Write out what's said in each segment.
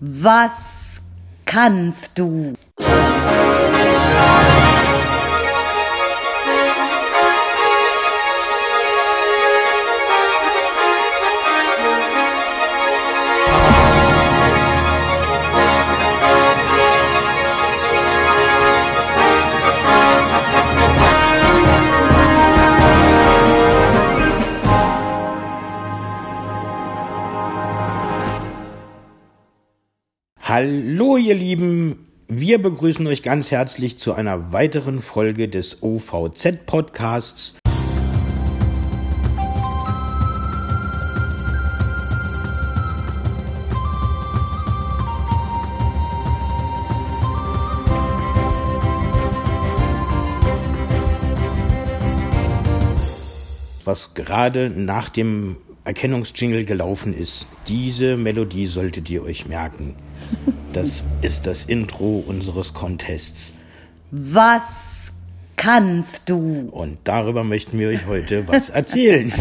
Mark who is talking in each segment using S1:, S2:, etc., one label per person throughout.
S1: Was kannst du?
S2: Hallo ihr Lieben, wir begrüßen euch ganz herzlich zu einer weiteren Folge des OVZ Podcasts. Was gerade nach dem Erkennungsjingle gelaufen ist, diese Melodie solltet ihr euch merken. Das ist das Intro unseres Contests.
S1: Was kannst du?
S2: Und darüber möchten wir euch heute was erzählen.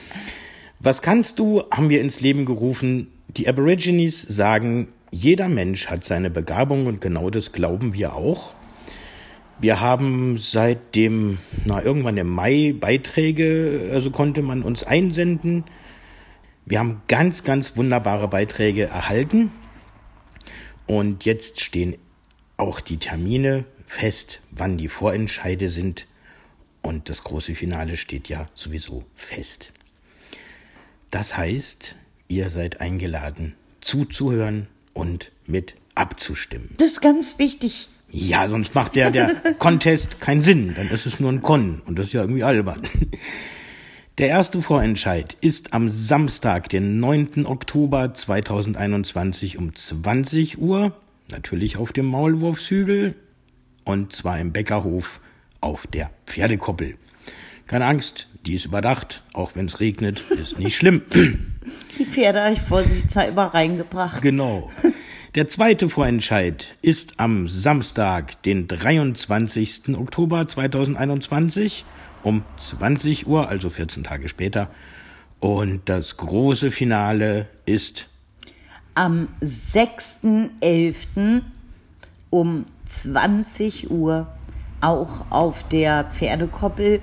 S2: was kannst du, haben wir ins Leben gerufen. Die Aborigines sagen, jeder Mensch hat seine Begabung und genau das glauben wir auch. Wir haben seit dem, na, irgendwann im Mai Beiträge, also konnte man uns einsenden. Wir haben ganz, ganz wunderbare Beiträge erhalten. Und jetzt stehen auch die Termine fest, wann die Vorentscheide sind. Und das große Finale steht ja sowieso fest. Das heißt, ihr seid eingeladen, zuzuhören und mit abzustimmen.
S1: Das ist ganz wichtig.
S2: Ja, sonst macht der, der Contest keinen Sinn. Dann ist es nur ein Con. Und das ist ja irgendwie albern. Der erste Vorentscheid ist am Samstag, den 9. Oktober 2021 um 20 Uhr. Natürlich auf dem Maulwurfshügel. Und zwar im Bäckerhof auf der Pferdekoppel. Keine Angst, die ist überdacht. Auch wenn es regnet, ist nicht schlimm.
S1: Die Pferde habe ich vorsichtshalber reingebracht.
S2: Genau. Der zweite Vorentscheid ist am Samstag, den 23. Oktober 2021 um 20 Uhr, also 14 Tage später. Und das große Finale ist
S1: am 6.11. um 20 Uhr auch auf der Pferdekoppel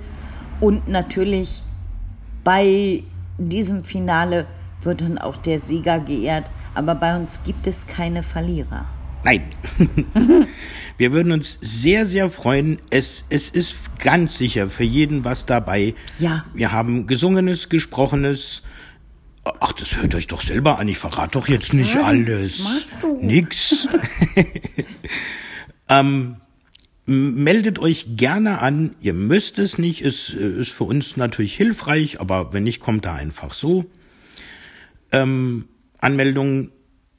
S1: und natürlich bei diesem Finale wird dann auch der Sieger geehrt. Aber bei uns gibt es keine Verlierer.
S2: Nein. Wir würden uns sehr, sehr freuen. Es, es ist ganz sicher für jeden was dabei.
S1: Ja.
S2: Wir haben gesungenes, gesprochenes. Ach, das hört euch doch selber an. Ich verrate doch jetzt nicht alles.
S1: Machst du?
S2: Nix. ähm, meldet euch gerne an. Ihr müsst es nicht. Es äh, ist für uns natürlich hilfreich, aber wenn nicht, kommt da einfach so. Ähm, Anmeldungen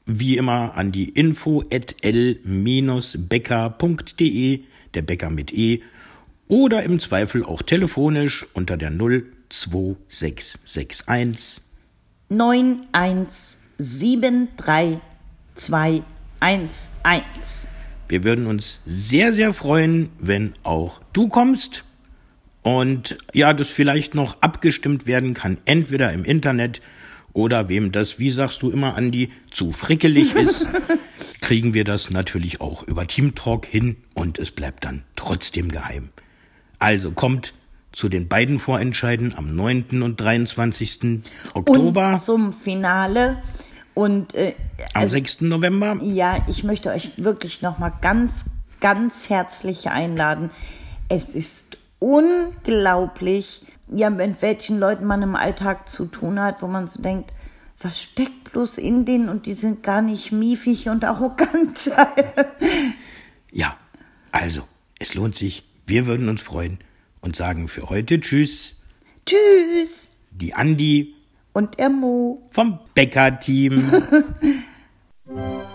S2: wie immer an die info at l-becker.de, der Bäcker mit E, oder im Zweifel auch telefonisch unter der 02661
S1: 9173211.
S2: Wir würden uns sehr, sehr freuen, wenn auch du kommst und ja, das vielleicht noch abgestimmt werden kann, entweder im Internet oder wem das, wie sagst du immer, Andi, zu frickelig ist, kriegen wir das natürlich auch über Team Talk hin und es bleibt dann trotzdem geheim. Also kommt zu den beiden Vorentscheiden am 9. und 23. Oktober.
S1: Und zum Finale. Und äh,
S2: am also, 6. November.
S1: Ja, ich möchte euch wirklich nochmal ganz, ganz herzlich einladen. Es ist unglaublich, ja, mit welchen Leuten man im Alltag zu tun hat, wo man so denkt, was steckt bloß in denen und die sind gar nicht miefig und arrogant.
S2: ja, also, es lohnt sich. Wir würden uns freuen und sagen für heute Tschüss.
S1: Tschüss.
S2: Die Andi
S1: und der Mo
S2: vom Bäcker-Team.